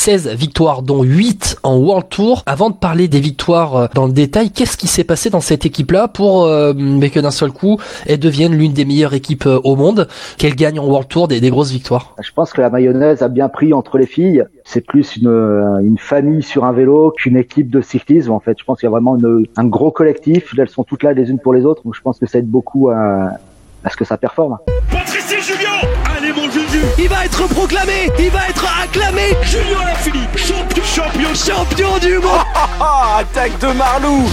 16 victoires dont 8 en World Tour. Avant de parler des victoires euh, dans le détail, qu'est-ce qui s'est passé dans cette équipe-là pour euh, mais que d'un seul coup, elle devienne l'une des meilleures équipes euh, au monde, qu'elle gagne en World Tour des, grosses victoires? Je pense que la mayonnaise a bien pris entre les filles. C'est plus une, une famille sur un vélo qu'une équipe de cyclisme en fait. Je pense qu'il y a vraiment une, un gros collectif. Elles sont toutes là les unes pour les autres. Donc je pense que ça aide beaucoup à, à ce que ça performe. Allez mon Juju. Il va être proclamé Il va être acclamé. Julien Alaphilippe Champion. Champion. Champion du monde. Attaque de Marlou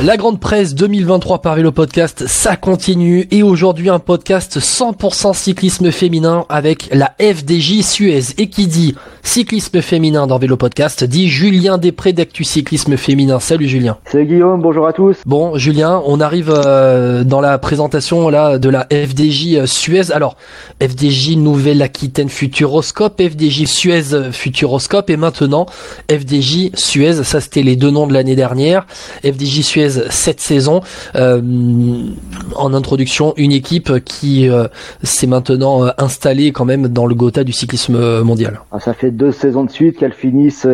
La grande presse 2023 par Vélo Podcast, ça continue et aujourd'hui un podcast 100% cyclisme féminin avec la FDJ Suez et qui dit cyclisme féminin dans Vélo Podcast dit Julien Després d'Actu Cyclisme Féminin. Salut Julien. Salut Guillaume, bonjour à tous. Bon Julien, on arrive euh, dans la présentation là de la FDJ euh, Suez. Alors FDJ Nouvelle-Aquitaine Futuroscope, FDJ Suez Futuroscope et maintenant FDJ Suez, ça c'était les deux noms de l'année dernière. FDJ Suez cette saison. Euh, en introduction, une équipe qui euh, s'est maintenant euh, installée quand même dans le Gotha du cyclisme mondial. Ah, ça fait deux saisons de suite qu'elles finissent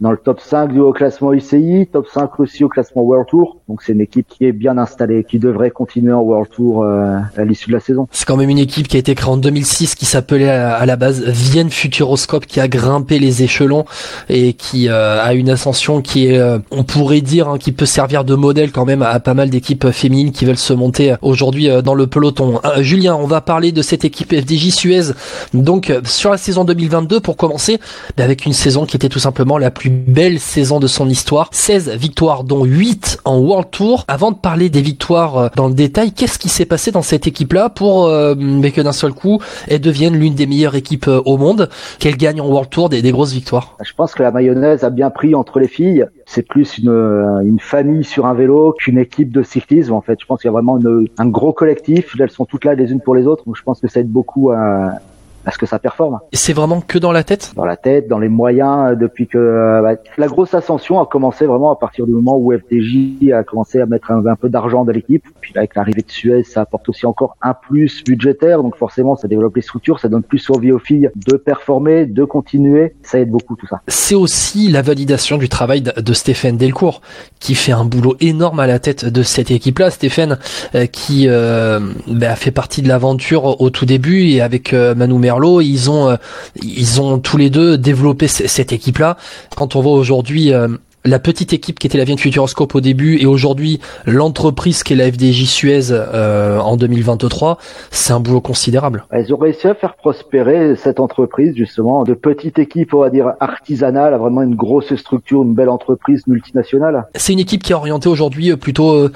dans le top 5 du haut classement UCI, top 5 aussi au classement World Tour. Donc c'est une équipe qui est bien installée, qui devrait continuer en World Tour euh, à l'issue de la saison. C'est quand même une équipe qui a été créée en 2006, qui s'appelait à, la base Vienne Futuroscope, qui a grimpé les échelons et qui euh, a une ascension qui est, euh, on pourrait dire, hein, qui peut servir de modèle quand même à, pas mal d'équipes féminines qui veulent se monter aujourd'hui dans le peloton. Julien, on va parler de cette équipe FDJ Suez. Donc sur la saison 2022, pour commencer, bah, avec une saison qui était tout simplement la plus belle saison de son histoire. 16 victoires dont 8 en World Tour. Avant de parler des victoires euh, dans le détail, qu'est-ce qui s'est passé dans cette équipe-là pour euh, que d'un seul coup elle devienne l'une des meilleures équipes euh, au monde, qu'elle gagne en World Tour des, grosses victoires? Je pense que la mayonnaise a bien pris entre les filles. C'est plus une, une famille sur un vélo qu'une équipe de cyclisme en fait. Je pense qu'il y a vraiment un gros collectif. Elles sont toutes là les unes pour les autres. Donc je pense que ça aide beaucoup à, est-ce que ça performe. C'est vraiment que dans la tête? Dans la tête, dans les moyens, euh, depuis que euh, bah, la grosse ascension a commencé vraiment à partir du moment où FDJ a commencé à mettre un, peu d'argent dans l'équipe. Puis là, avec l'arrivée de Suez, ça apporte aussi encore un plus budgétaire, donc forcément ça développe les structures, ça donne plus envie aux filles de performer, de continuer, ça aide beaucoup tout ça. C'est aussi la validation du travail de Stéphane Delcourt, qui fait un boulot énorme à la tête de cette équipe-là. Stéphane, euh, qui bah, a fait partie de l'aventure au tout début et avec Manu Ils ont, euh, ils ont tous les deux développé cette équipe-là. Quand on voit aujourd'hui euh, la petite équipe qui était la Vienne Futuroscope au début et aujourd'hui l'entreprise qui est la FDJ Suez euh, en 2023, c'est un boulot considérable. Ils ont réussi à faire prospérer cette entreprise justement de petite équipe, on va dire artisanale, à vraiment une grosse structure, une belle entreprise multinationale. C'est une équipe qui est orientée aujourd'hui plutôt,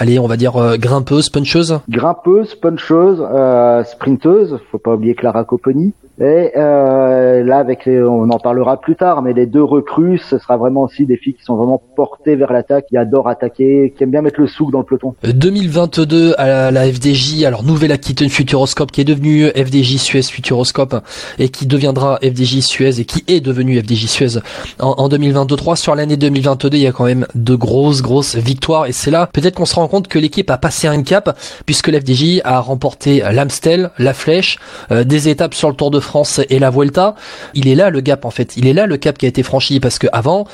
allez, on va dire grimpeuse, puncheuse. Grimpeuse, puncheuse, euh, sprinteuse. Faut pas oublier Clara Copponi. Et euh, là, avec les, on en parlera plus tard, mais les deux recrues, ce sera vraiment aussi des filles qui sont vraiment portées vers l'attaque, qui adorent attaquer, qui aiment bien mettre le souk dans le peloton. 2022 euh, à la, FDJ, alors nouvelle Aquitaine Futuroscope qui est devenue FDJ Suez Futuroscope et qui deviendra FDJ Suez et qui est devenue FDJ Suez en, en 2023. Sur l'année 2022, il y a quand même de grosses grosses victoires et c'est là peut-être qu'on se rend compte que l'équipe a passé un cap puisque l'FDJ a remporté l'Amstel, la Flèche, euh, des étapes sur le Tour de France et la Vuelta, il est là le gap en fait. Il est là le cap qui a été franchi parce que avant,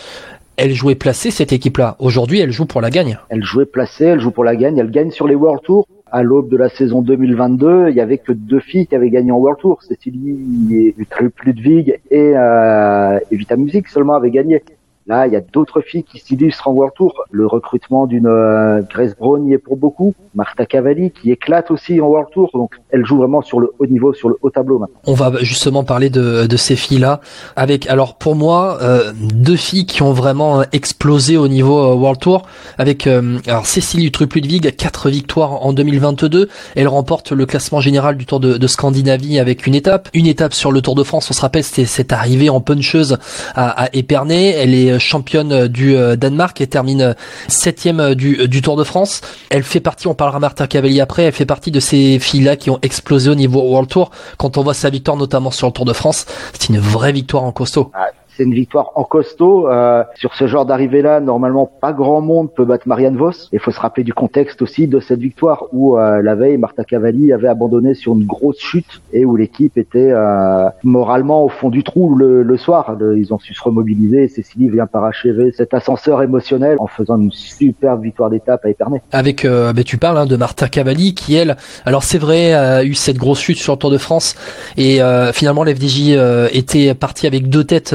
elle jouait placée cette équipe-là. Aujourd'hui, elle joue pour la gagne. Elle jouait placée, elle joue pour la gagne. Elle gagne sur les World Tours. À l'aube de la saison 2022, il y avait que deux filles qui avaient gagné en World Tour. Cécilie Ludwig et, euh, et Vita Music seulement avaient gagné. Là, il y a d'autres filles qui s'illustrent en World Tour. Le recrutement d'une euh, Grace Brown y est pour beaucoup. Marta Cavalli qui éclate aussi en World Tour. Donc, elle joue vraiment sur le haut niveau, sur le haut tableau maintenant. On va justement parler de, ces filles-là. Avec, alors pour moi, euh, deux filles qui ont vraiment explosé au niveau euh, World Tour. Avec alors Cécilie Trup-Ludwig, quatre victoires en 2022. Elle remporte le classement général du Tour de, de, Scandinavie avec une étape. Une étape sur le Tour de France. On se rappelle, c'était cette arrivée en puncheuse à, à Épernay. Elle est championne du euh, Danemark et termine euh, septième euh, du, Tour de France. Elle fait partie, on parlera Martin Cavalli après, elle fait partie de ces filles-là qui ont explosé au niveau World Tour. Quand on voit sa victoire notamment sur le Tour de France, c'est une vraie victoire en costaud. Ah, c'est une victoire en costaud. Euh, sur ce genre d'arrivée-là, normalement, pas grand monde peut battre Marianne Vos. Il faut se rappeler du contexte aussi de cette victoire où euh, la veille, Marta Cavalli avait abandonné sur une grosse chute et où l'équipe était euh, moralement au fond du trou le, le soir. ils ont su se remobiliser Cécilie vient parachever cet ascenseur émotionnel en faisant une superbe victoire d'étape à Épernay. Avec, euh, bah, tu parles hein, de Marta Cavalli qui, elle, alors c'est vrai, a eu cette grosse chute sur le Tour de France et finalement l'FDJ était parti avec deux têtes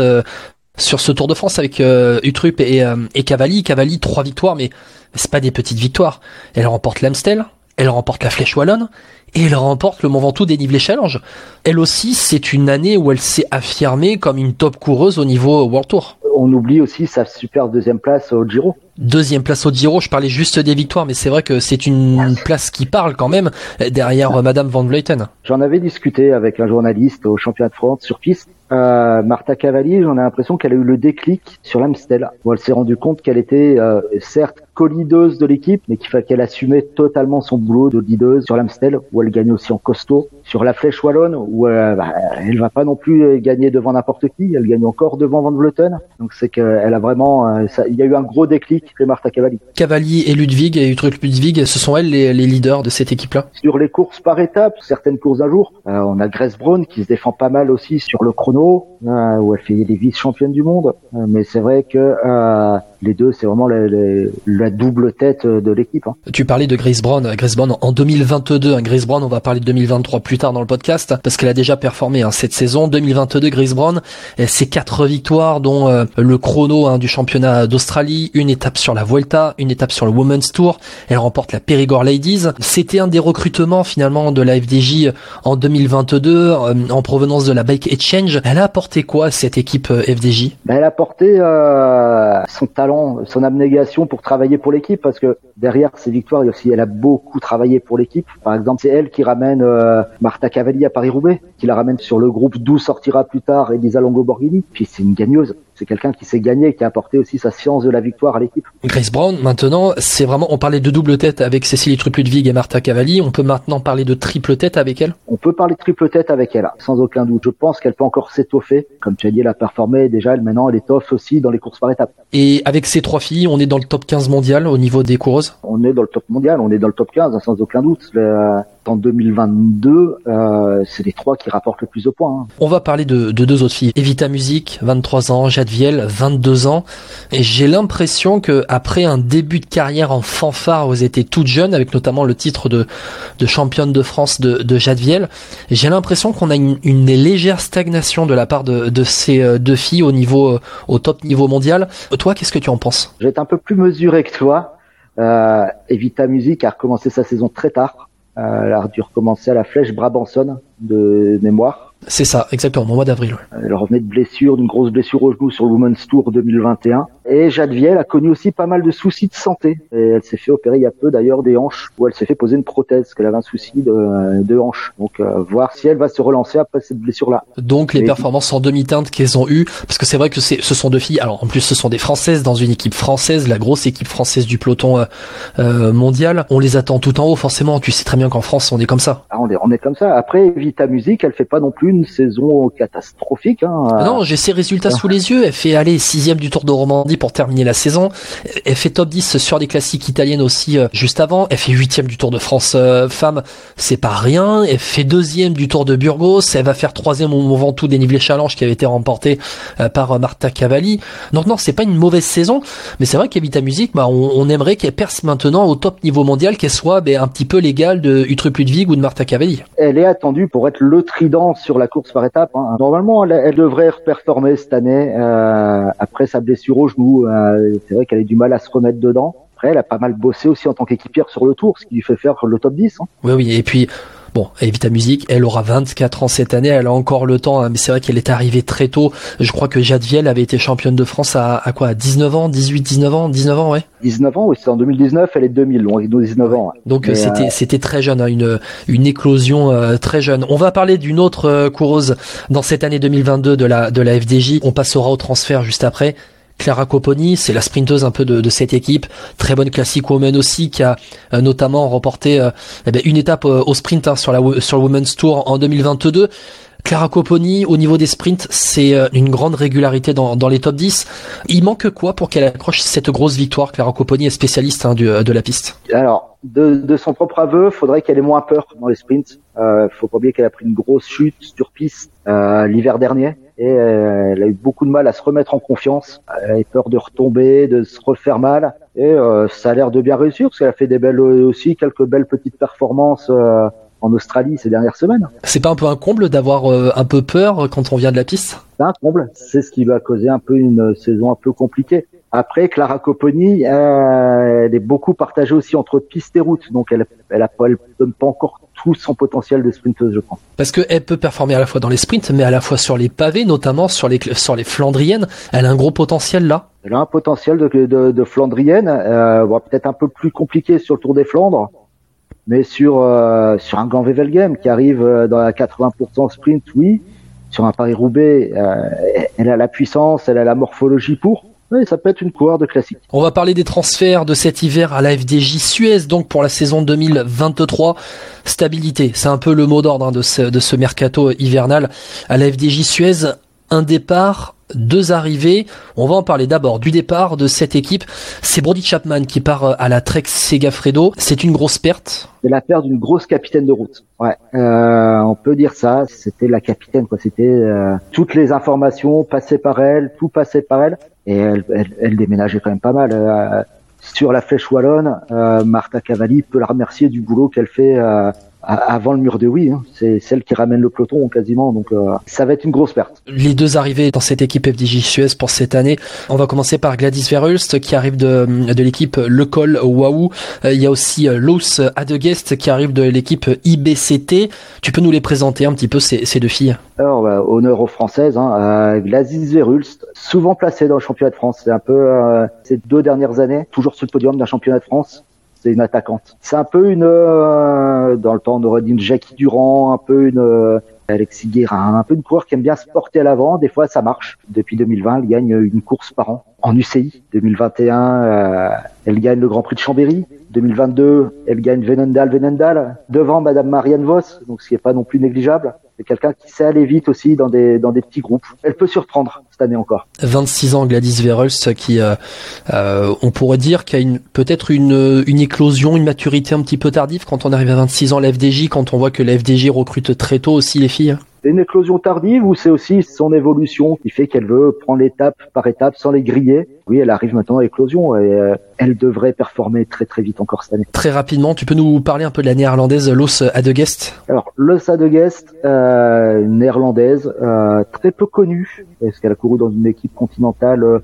sur ce Tour de France avec euh, Utrup et, euh, et Cavalli. Cavalli, trois victoires, mais, c'est pas des petites victoires. Elle remporte l'Amstel, elle remporte la Flèche Wallonne et elle remporte le Mont Ventoux dénivelé challenge. Elle aussi, c'est une année où elle s'est affirmée comme une top coureuse au niveau World Tour. On oublie aussi sa super deuxième place au Giro. Deuxième place au Giro, je parlais juste des victoires, mais c'est vrai que c'est une place qui parle quand même derrière euh, Madame Van Vleuten. J'en avais discuté avec un journaliste au championnat de France sur piste euh, Martha Cavalli, j'en ai l'impression qu'elle a eu le déclic sur l'Amstel, où elle s'est rendue compte qu'elle était euh, certes co-leaduse de l'équipe, mais qu'elle assumait totalement son boulot de leaduse sur l'Amstel, où elle gagne aussi en costaud. Sur la Flèche Wallonne, où euh, bah, elle va pas non plus gagner devant n'importe qui, elle gagne encore devant Van Vleuten. Donc c'est qu'elle a vraiment, euh, ça, il y a eu un gros déclic chez Martha Cavalli. Cavalli et Ludwig, et Utrecht Ludwig, ce sont elles les, les leaders de cette équipe-là? Sur les courses par étapes, certaines courses un jour, euh, on a Grace Brown qui se défend pas mal aussi sur le chrono, où elle fait des vice-championnes du monde. mais c'est vrai que les deux, c'est vraiment la, double tête de l'équipe. Hein. Tu parlais de Grace Brown. Grace Brown en 2022. Hein, Grace Brown, on va parler de 2023 plus tard dans le podcast parce qu'elle a déjà performé hein, cette saison. 2022, Grace Brown, c'est quatre victoires dont euh, le chrono hein, du championnat d'Australie, une étape sur la Vuelta, une étape sur le Women's Tour. Elle remporte la Périgord Ladies. C'était un des recrutements finalement de la FDJ en 2022 euh, en provenance de la Bike Exchange. Elle a apporté quoi cette équipe euh, FDJ ben, Elle a apporté son talent son abnégation pour travailler pour l'équipe, parce que derrière ces victoires, elle a beaucoup travaillé pour l'équipe. Par exemple, c'est elle qui ramène euh, Marta Cavalli à Paris-Roubaix, qui la ramène sur le groupe d'où sortira plus tard Elisa Longo-Borghini. Puis c'est une gagneuse c'est quelqu'un qui s'est gagné, qui a apporté aussi sa science de la victoire à l'équipe. Grace Brown, maintenant, c'est vraiment, on parlait de double tête avec Cécilie Trupludvig et Marta Cavalli, on peut maintenant parler de triple tête avec elle? On peut parler de triple tête avec elle, sans aucun doute. Je pense qu'elle peut encore s'étoffer. Comme tu as dit, elle a performé, déjà, elle, maintenant, elle étoffe aussi dans les courses par étapes. Et avec ces trois filles, on est dans le top 15 mondial au niveau des coureuses? On est dans le top mondial, on est dans le top 15, sans aucun doute en 2022, euh, c'est les trois qui rapportent le plus de points. Hein. On va parler de, deux autres filles. Evita Music, 23 ans, Jade Viel, 22 ans. Et j'ai l'impression que après un début de carrière en fanfare, vous étiez toutes jeunes, avec notamment le titre de, de championne de France de, de Jade Viel, j'ai l'impression qu'on a une, légère stagnation de la part de, ces euh, deux filles au niveau, au top niveau mondial. Toi, qu'est-ce que tu en penses? Je vais être un peu plus mesuré que toi. Euh, Evita Music a recommencé sa saison très tard. Euh, elle a dû recommencer à la flèche Brabanson de mémoire. C'est ça, exactement, au mois d'avril. Elle revenait de blessure, d'une grosse blessure au genou sur le Women's Tour 2021. Et Jadviel a connu aussi pas mal de soucis de santé. Et elle s'est fait opérer il y a peu d'ailleurs des hanches, où elle s'est fait poser une prothèse, parce qu'elle avait un souci de, de hanche. Donc euh, voir si elle va se relancer après cette blessure-là. Donc les performances en demi-teinte qu'elles ont eues, parce que c'est vrai que ce sont deux filles, alors en plus ce sont des Françaises dans une équipe française, la grosse équipe française du peloton euh, euh mondial. On les attend tout en haut forcément, tu sais très bien qu'en France on est comme ça. Ah, on, est, on est comme ça. Après Vita Music, elle fait pas non plus une saison catastrophique. Hein. Ah non, j'ai ses résultats sous les yeux. Elle fait aller sixième du Tour de Romandie pour terminer la saison. Elle fait top 10 sur des classiques italiennes aussi euh, juste avant. Elle fait huitième du Tour de France euh, femme, c'est pas rien. Elle fait deuxième du Tour de Burgos. Elle va faire troisième au Ventoux dénivelé challenge qui avait été remporté euh, par Marta Cavalli. Donc non, c'est pas une mauvaise saison, mais c'est vrai qu'Evita Music, bah, on, aimerait qu'elle perce maintenant au top niveau mondial, qu'elle soit bah, un petit peu légale de Utrup Ludwig ou de Marta Cavalli. Elle est attendue pour être le trident sur la course étape. Hein. Normalement, elle, devrait performer cette année euh, après sa blessure au genou. Euh, c'est vrai qu'elle a du mal à se remettre dedans. Après, elle a pas mal bossé aussi en tant qu'équipière sur le tour, ce qui lui fait faire le top 10. Hein. Oui, oui. Et puis, Bon, Evita Music, elle aura 24 ans cette année, elle a encore le temps, hein, mais c'est vrai qu'elle est arrivée très tôt. Je crois que Jade Viel avait été championne de France à, à quoi à 19 ans, 18, 19 ans, 19 ans, ouais. 19 ans, oui, c'est en 2019, elle est 2000, donc 19 ans. Donc euh, c'était c'était très jeune, hein, une une éclosion euh, très jeune. On va parler d'une autre euh, coureuse dans cette année 2022 de la de la FDJ. On passera au transfert juste après. Clara Coponi, c'est la sprinteuse un peu de, cette équipe, très bonne classique woman aussi, qui a euh, notamment remporté euh, eh ben, une étape euh, au sprint hein, sur la sur le Women's Tour en 2022. Clara Copponi, au niveau des sprints, c'est euh, une grande régularité dans, dans, les top 10. Il manque quoi pour qu'elle accroche cette grosse victoire? Clara Copponi est spécialiste hein, du, de la piste. Alors, de, de son propre aveu, faudrait qu'elle ait moins peur dans les sprints. Euh, faut pas oublier qu'elle a pris une grosse chute sur piste euh, l'hiver dernier et euh, elle a eu beaucoup de mal à se remettre en confiance. Elle a eu peur de retomber, de se refaire mal et euh, ça a l'air de bien réussir parce qu'elle a fait des belles aussi quelques belles petites performances euh, en Australie ces dernières semaines. C'est pas un peu un comble d'avoir un peu peur quand on vient de la piste? C'est un comble, c'est ce qui va causer un peu une saison un peu compliquée. Après, Clara Copponi, euh, elle est beaucoup partagée aussi entre piste et route, donc elle, elle, a, elle donne pas encore tout son potentiel de sprinteuse, je pense. Parce qu'elle peut performer à la fois dans les sprints, mais à la fois sur les pavés, notamment sur les sur les Flandriennes. Elle a un gros potentiel là. Elle a un potentiel de, de, de Flandrienne, euh, peut-être un peu plus compliqué sur le Tour des Flandres, mais sur euh, sur un Grand Wevelgem qui arrive euh, dans la 80% sprint, oui. Sur un Paris Roubaix, euh, elle a la puissance, elle a la morphologie pour. Oui, ça peut être une coureur de classique. On va parler des transferts de cet hiver à la FDJ Suez, donc pour la saison 2023. Stabilité, c'est un peu le mot d'ordre hein, de, ce, de ce mercato hivernal. À la FDJ Suez, un départ deux arrivées. On va en parler d'abord du départ de cette équipe. C'est Brody Chapman qui part euh, à la Trek Segafredo. C'est une grosse perte. C'est la perte d'une grosse capitaine de route. Ouais, euh, on peut dire ça. C'était la capitaine, quoi. C'était euh, toutes les informations passaient par elle, tout passait par elle, et elle, elle, déménageait quand même pas mal. sur la flèche wallonne, Martha Cavalli peut la remercier du boulot qu'elle fait avant le mur de oui, hein. c'est celle qui ramène le peloton quasiment, donc euh, ça va être une grosse perte. Les deux arrivées dans cette équipe FDJ Suez pour cette année, on va commencer par Gladys Verhulst qui arrive de, de l'équipe Le Col Wahoo. Euh, il y a aussi euh, Los Adegest qui arrive de l'équipe IBCT. Tu peux nous les présenter un petit peu ces, ces deux filles? Alors, bah, honneur aux Françaises, hein, Gladys Verhulst, souvent placée dans le championnat de France, c'est un peu ces deux dernières années, toujours sur le podium d'un championnat de France c'est une attaquante. C'est un peu une, euh, dans le temps on aurait dit une Jackie Durand, un peu une euh, Alexis Guérin, un peu une coureur qui aime bien se porter à l'avant. Des fois, ça marche. Depuis 2020, elle gagne une course par an. En UCI, 2021, euh, elle gagne le Grand Prix de Chambéry. 2022, elle gagne Venendal Venendal devant Madame Marianne Voss, donc ce qui est pas non plus négligeable. C'est quelqu'un qui sait aller vite aussi dans des dans des petits groupes. Elle peut surprendre cette année encore. 26 ans Gladys Verhulst qui euh, euh, on pourrait dire qu'il a une peut-être une une éclosion, une maturité un petit peu tardive quand on arrive à 26 ans l'FDJ quand on voit que l'FDJ recrute très tôt aussi les filles. C'est une éclosion tardive ou c'est aussi son évolution qui fait qu'elle veut prendre étape par étape sans les griller? Oui, elle arrive maintenant à l'éclosion et euh, elle devrait performer très très vite encore cette année. Très rapidement, tu peux nous parler un peu de la néerlandaise Los Adegest Alors, Los Adegest, euh, néerlandaise, euh, très peu connue parce qu'elle a couru dans une équipe continentale euh,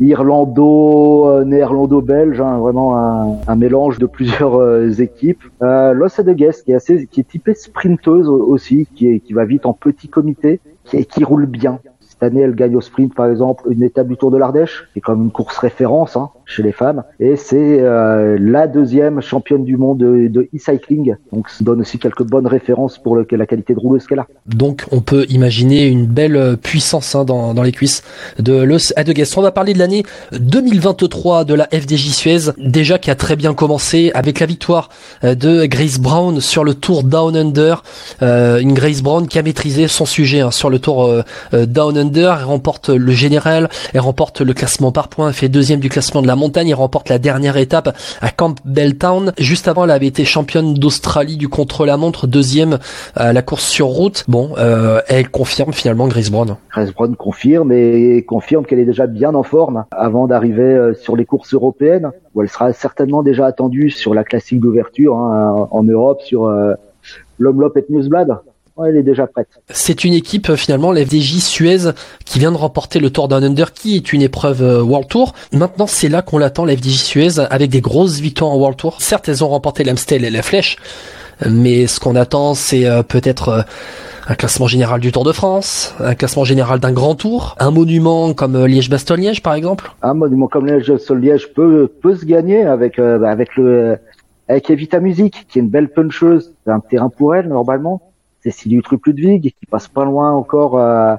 irlando, néerlando-belge, hein, vraiment un, un, mélange de plusieurs équipes. Los Adegest qui est assez, qui est typée sprinteuse aussi, qui, est, qui va vite en petit comité qui, qui roule bien. Cette année, elle gagne au sprint, par exemple, une étape du Tour de l'Ardèche, qui est comme une course référence hein, chez les femmes. Et c'est euh, la deuxième championne du monde de, e-cycling. Donc, ça donne aussi quelques bonnes références pour le, la qualité de rouleuse qu'elle a. Donc, on peut imaginer une belle euh, puissance hein, dans, dans, les cuisses de Los. On va parler de l'année 2023 de la FDJ Suez, déjà qui a très bien commencé avec la victoire euh, de Grace Brown sur le Tour Down Under. Euh, une Grace Brown qui a maîtrisé son sujet hein, sur le Tour euh, Down Under elle remporte le général, elle remporte le classement par points, elle fait deuxième du classement de la montagne, elle remporte la dernière étape à Campbelltown. Juste avant, elle avait été championne d'Australie du contre-la-montre, deuxième à la course sur route. Bon, euh, elle confirme finalement Grace Brown. Grace Brown confirme et confirme qu'elle est déjà bien en forme avant d'arriver euh, sur les courses européennes, où elle sera certainement déjà attendue sur la classique d'ouverture hein, en Europe, sur euh, l'Omlop et Newsblad elle est déjà prête. C'est une équipe euh, finalement, l'FDJ Suez, qui vient de remporter le Tour Down Under, qui est une épreuve euh, World Tour. Maintenant, c'est là qu'on l'attend, l'FDJ Suez, avec des grosses victoires en World Tour. Certes, elles ont remporté l'Amstel et la Flèche, mais ce qu'on attend, c'est euh, peut-être un classement général du Tour de France, un classement général d'un grand tour, un monument comme Liège-Bastogne-Liège par exemple. Un monument comme Liège-Bastogne-Liège peut peut se gagner avec bah, avec le avec Evita Music qui est une belle puncheuse, c'est un terrain pour elle normalement. Cécilie Ludwig qui passe pas loin encore euh,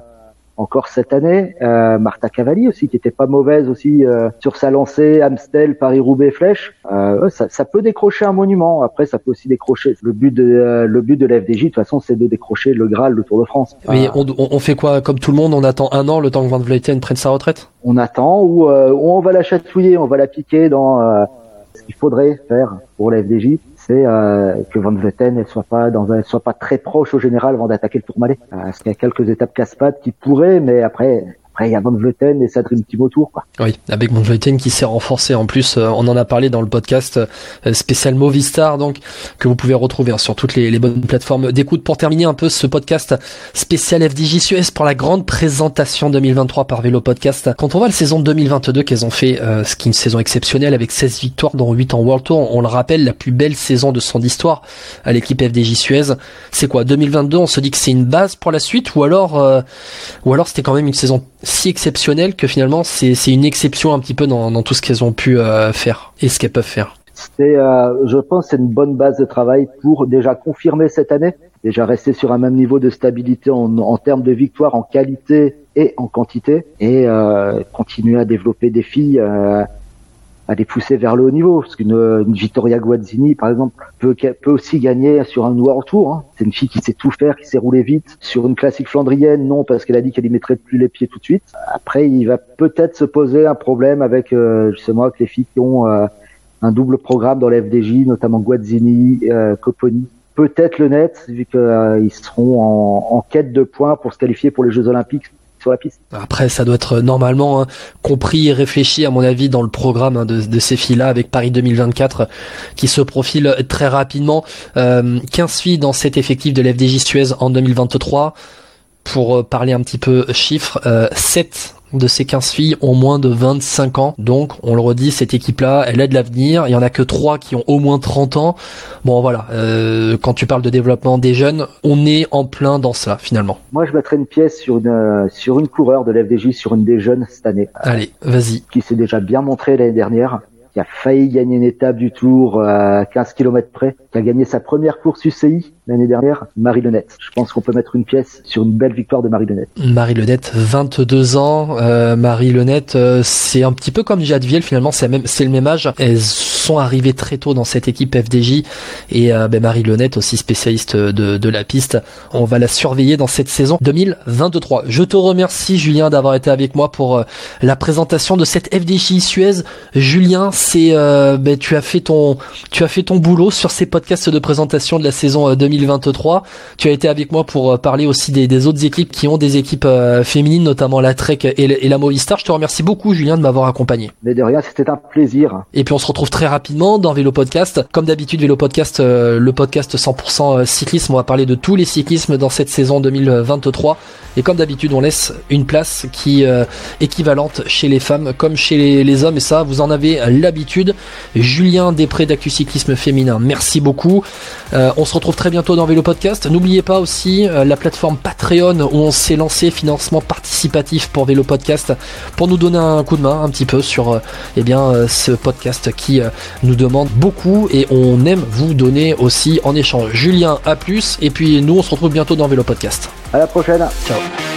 encore cette année. Euh, Martha Cavalli aussi, qui était pas mauvaise aussi euh, sur sa lancée, Amstel, Paris-Roubaix, Flèche. Euh, ça, ça, peut décrocher un monument. Après, ça peut aussi décrocher. Le but de euh, le but de l'FDJ, de toute façon, c'est de décrocher le Graal, le Tour de France. Mais on, on, fait quoi Comme tout le monde, on attend un an le temps que Van Vleuten prenne sa retraite? On attend ou, on va la chatouiller, on va la piquer dans ce qu'il faudrait faire pour la FDJ c'est euh, que Van Vleuten ne soit pas dans un, soit pas très proche au général avant d'attaquer le Tourmalet. Euh, parce qu'il y a quelques étapes casse-pattes qui pourraient, mais après après, il y a et. Oui, avec Van Vleuten qui s'est renforcé en plus. Euh, on en a parlé dans le podcast euh, spécial Movistar, donc que vous pouvez retrouver hein, sur toutes les, bonnes plateformes d'écoute. Pour terminer un peu ce podcast spécial FDJ Suez pour la grande présentation 2023 par Vélo Podcast. Quand on voit la saison 2022 qu'elles ont fait, euh, ce qui est une saison exceptionnelle avec 16 victoires dont 8 en World Tour, on le rappelle, la plus belle saison de son histoire à l'équipe FDJ Suez. C'est quoi? 2022 On se dit que c'est une base pour la suite ou alors, ou alors c'était quand même une saison si exceptionnel que finalement c'est une exception un petit peu dans, dans tout ce qu'elles ont pu euh, faire et ce qu'elles peuvent faire. C'est, euh, je pense, c'est une bonne base de travail pour déjà confirmer cette année, déjà rester sur un même niveau de stabilité en, en termes de victoire, en qualité et en quantité, et euh, continuer à développer des filles euh, à les pousser vers le haut niveau. Parce qu'une une Vittoria Guazzini, par exemple, peut, aussi gagner sur un World Tour. Hein. C'est une fille qui sait tout faire, qui sait rouler vite. Sur une classique flandrienne, non, parce qu'elle a dit qu'elle y mettrait plus les pieds tout de suite. Après, il va peut-être se poser un problème avec, euh, justement, avec les filles qui ont euh, un double programme dans la FDJ, notamment Guazzini, euh, Coponi. Peut-être le net, vu qu'ils euh, seront en quête de points pour se qualifier pour les Jeux Olympiques Après, ça doit être normalement hein, compris et réfléchi, à mon avis, dans le programme hein, de, ces filles-là, avec Paris 2024 qui se profile très rapidement. Euh, 15 filles dans cet effectif de l'FDJ Suez en 2023. Pour euh, parler un petit peu chiffres, euh, 7 de ces 15 filles ont moins de 25 ans. Donc, on le redit, cette équipe-là, elle a de l'avenir. Il y en a que 3 qui ont au moins 30 ans. Bon, voilà. Euh, quand tu parles de développement des jeunes, on est en plein dans ça, finalement. Moi, je mettrais une pièce sur une, euh, sur une coureur de l'FDJ, sur une des jeunes cette année. Allez, vas-y. Qui s'est déjà bien montré l'année dernière qui a failli gagner une étape du Tour à 15 km près, qui a gagné sa première course UCI l'année dernière, Marie Lenette. Je pense qu'on peut mettre une pièce sur une belle victoire de Marie Lenette. Marie Lenette, 22 ans. Euh, Marie Lenette, euh, c'est un petit peu comme Jade Viel finalement, c'est le même âge. Elles sont arrivées très tôt dans cette équipe FDJ et euh, ben Marie Lenette aussi spécialiste de, de la piste. On va la surveiller dans cette saison 2023. Je te remercie Julien d'avoir été avec moi pour euh, la présentation de cette FDJ Suez. Julien, c'est euh, ben, tu as fait ton tu as fait ton boulot sur ces podcasts de présentation de la saison 2023. Euh, tu as été avec moi pour euh, parler aussi des, des autres équipes qui ont des équipes féminines, notamment la Trek et, la Movistar. Je te remercie beaucoup Julien de m'avoir accompagné. Mais de rien, c'était un plaisir. Et puis on se retrouve très rapidement dans Vélo Podcast. Comme d'habitude, Vélo Podcast, le podcast 100% cyclisme. On va parler de tous les cyclismes dans cette saison 2023. Et comme d'habitude, on laisse une place qui équivalente chez les femmes comme chez les, les hommes. Et ça, vous en avez la l'habitude. Julien Després d'Actu Cyclisme Féminin, merci beaucoup. Euh, on se retrouve très bientôt dans Vélo Podcast. N'oubliez pas aussi euh, la plateforme Patreon où on s'est lancé financement participatif pour Vélo Podcast pour nous donner un coup de main un petit peu sur euh, eh bien, ce podcast qui nous demande beaucoup et on aime vous donner aussi en échange. Julien, à plus et puis nous on se retrouve bientôt dans Vélo Podcast. À la prochaine. Ciao.